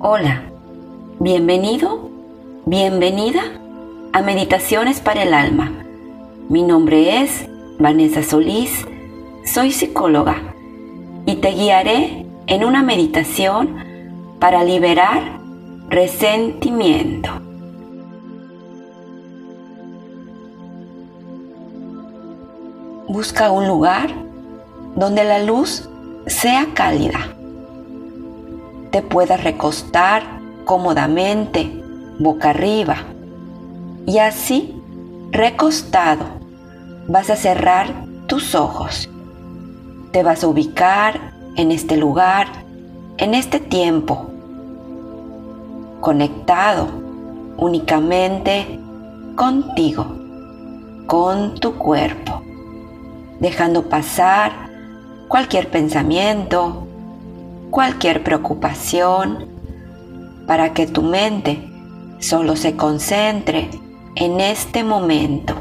Hola, bienvenido, bienvenida a Meditaciones para el Alma. Mi nombre es Vanessa Solís, soy psicóloga y te guiaré en una meditación para liberar resentimiento. Busca un lugar donde la luz sea cálida te puedas recostar cómodamente, boca arriba. Y así, recostado, vas a cerrar tus ojos. Te vas a ubicar en este lugar, en este tiempo, conectado únicamente contigo, con tu cuerpo, dejando pasar cualquier pensamiento, cualquier preocupación para que tu mente solo se concentre en este momento,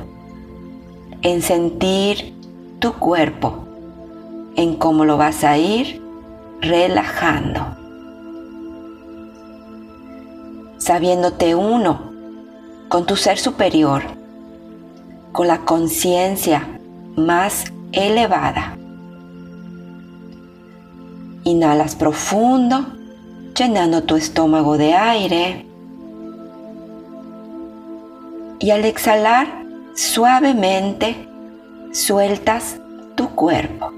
en sentir tu cuerpo, en cómo lo vas a ir relajando. Sabiéndote uno con tu ser superior, con la conciencia más elevada. Inhalas profundo, llenando tu estómago de aire. Y al exhalar suavemente, sueltas tu cuerpo.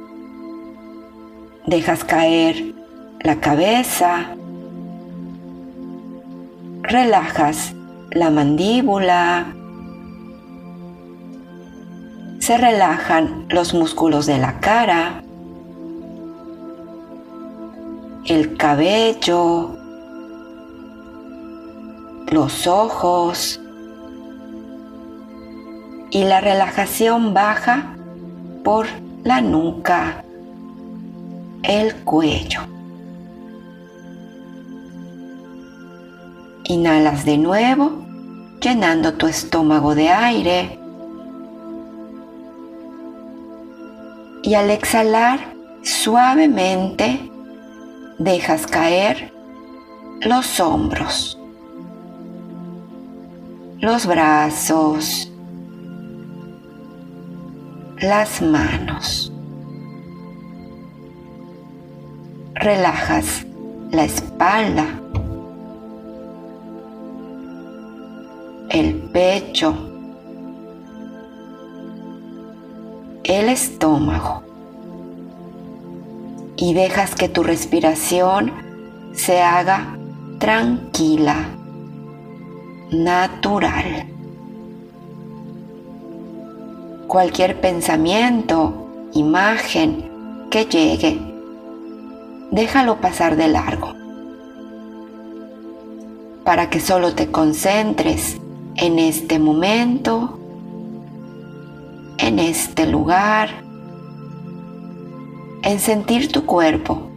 Dejas caer la cabeza. Relajas la mandíbula. Se relajan los músculos de la cara el cabello, los ojos y la relajación baja por la nuca, el cuello. Inhalas de nuevo, llenando tu estómago de aire. Y al exhalar suavemente, dejas caer los hombros, los brazos, las manos. Relajas la espalda, el pecho, el estómago y dejas que tu respiración se haga tranquila, natural. Cualquier pensamiento, imagen que llegue, déjalo pasar de largo para que solo te concentres en este momento, en este lugar en sentir tu cuerpo,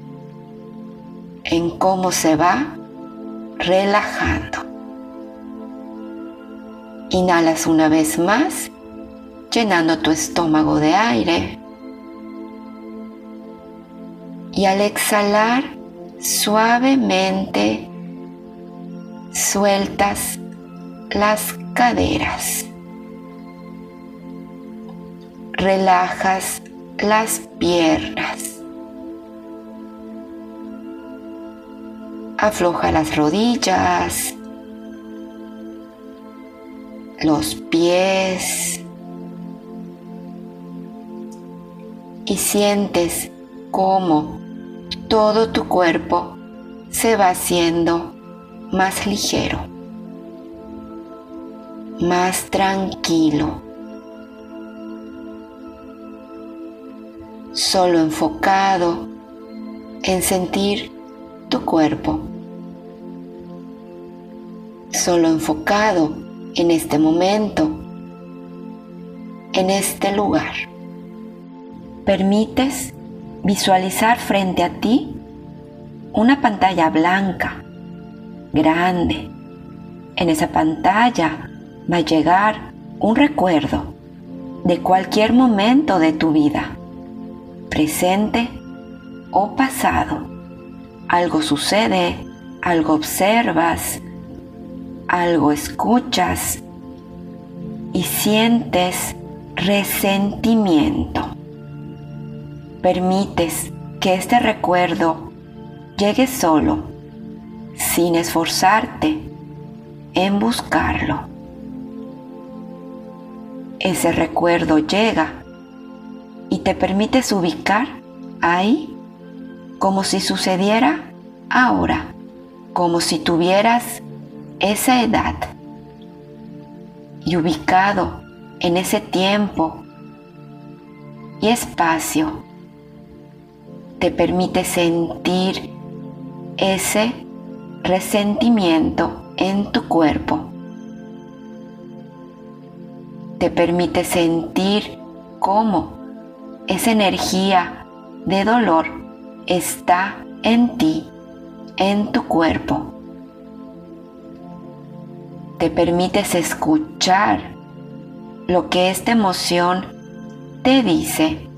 en cómo se va relajando. Inhalas una vez más, llenando tu estómago de aire. Y al exhalar, suavemente sueltas las caderas. Relajas las piernas. Afloja las rodillas, los pies y sientes cómo todo tu cuerpo se va haciendo más ligero, más tranquilo. Solo enfocado en sentir tu cuerpo, solo enfocado en este momento, en este lugar. Permites visualizar frente a ti una pantalla blanca, grande. En esa pantalla va a llegar un recuerdo de cualquier momento de tu vida presente o pasado. Algo sucede algo observas, algo escuchas y sientes resentimiento. Permites que este recuerdo llegue solo, sin esforzarte en buscarlo. Ese recuerdo llega y te permites ubicar ahí como si sucediera ahora, como si tuvieras esa edad y ubicado en ese tiempo y espacio te permite sentir ese resentimiento en tu cuerpo. Te permite sentir cómo esa energía de dolor está en ti, en tu cuerpo. Te permites escuchar lo que esta emoción te dice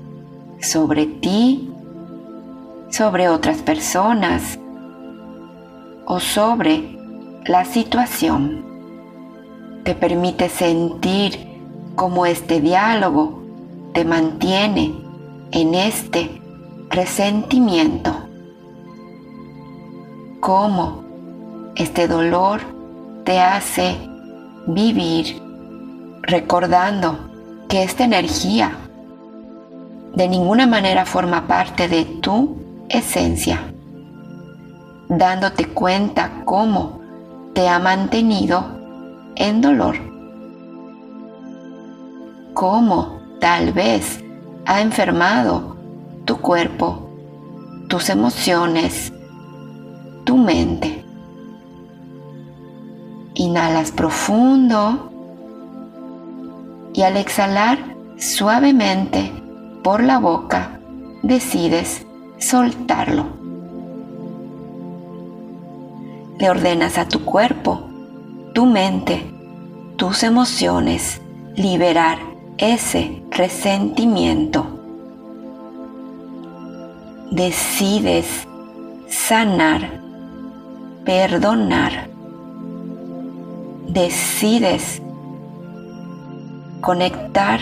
sobre ti sobre otras personas o sobre la situación. Te permite sentir cómo este diálogo te mantiene en este resentimiento. Cómo este dolor te hace vivir recordando que esta energía de ninguna manera forma parte de tu esencia, dándote cuenta cómo te ha mantenido en dolor, cómo tal vez ha enfermado tu cuerpo, tus emociones, tu mente. Inhalas profundo y al exhalar suavemente por la boca decides soltarlo. Le ordenas a tu cuerpo, tu mente, tus emociones liberar ese resentimiento. Decides sanar, perdonar. Decides conectar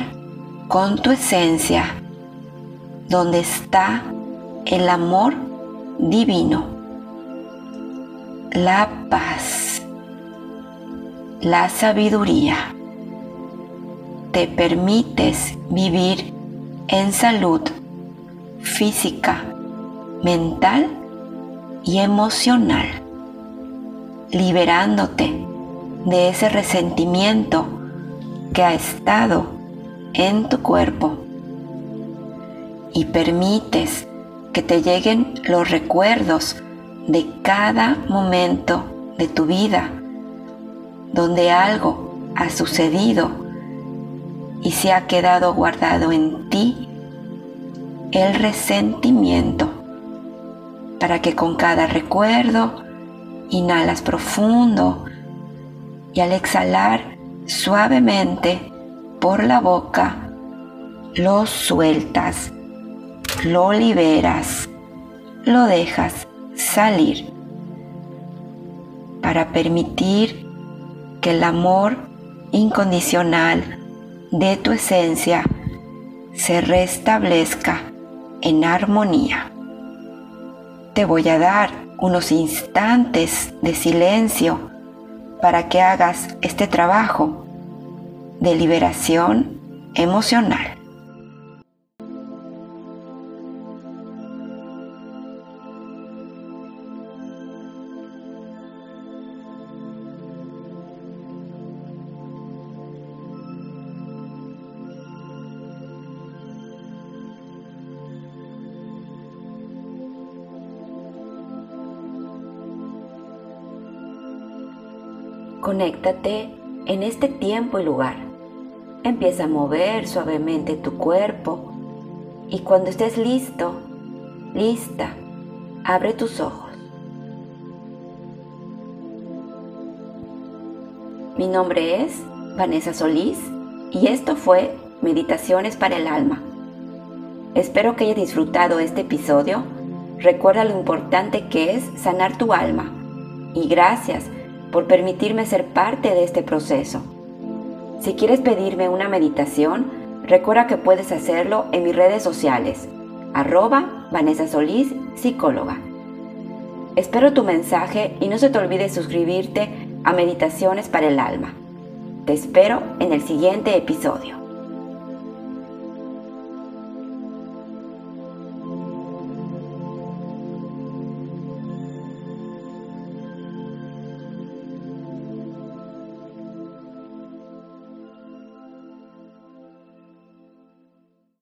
con tu esencia, donde está el amor divino, la paz, la sabiduría. Te permites vivir en salud física, mental y emocional, liberándote de ese resentimiento que ha estado en tu cuerpo. Y permites que te lleguen los recuerdos de cada momento de tu vida donde algo ha sucedido y se ha quedado guardado en ti el resentimiento para que con cada recuerdo inhalas profundo y al exhalar suavemente por la boca lo sueltas lo liberas, lo dejas salir para permitir que el amor incondicional de tu esencia se restablezca en armonía. Te voy a dar unos instantes de silencio para que hagas este trabajo de liberación emocional. Conéctate en este tiempo y lugar. Empieza a mover suavemente tu cuerpo y cuando estés listo, lista, abre tus ojos. Mi nombre es Vanessa Solís y esto fue Meditaciones para el Alma. Espero que hayas disfrutado este episodio. Recuerda lo importante que es sanar tu alma y gracias por permitirme ser parte de este proceso. Si quieres pedirme una meditación, recuerda que puedes hacerlo en mis redes sociales, arroba Vanessa Solís, psicóloga. Espero tu mensaje y no se te olvide suscribirte a Meditaciones para el Alma. Te espero en el siguiente episodio.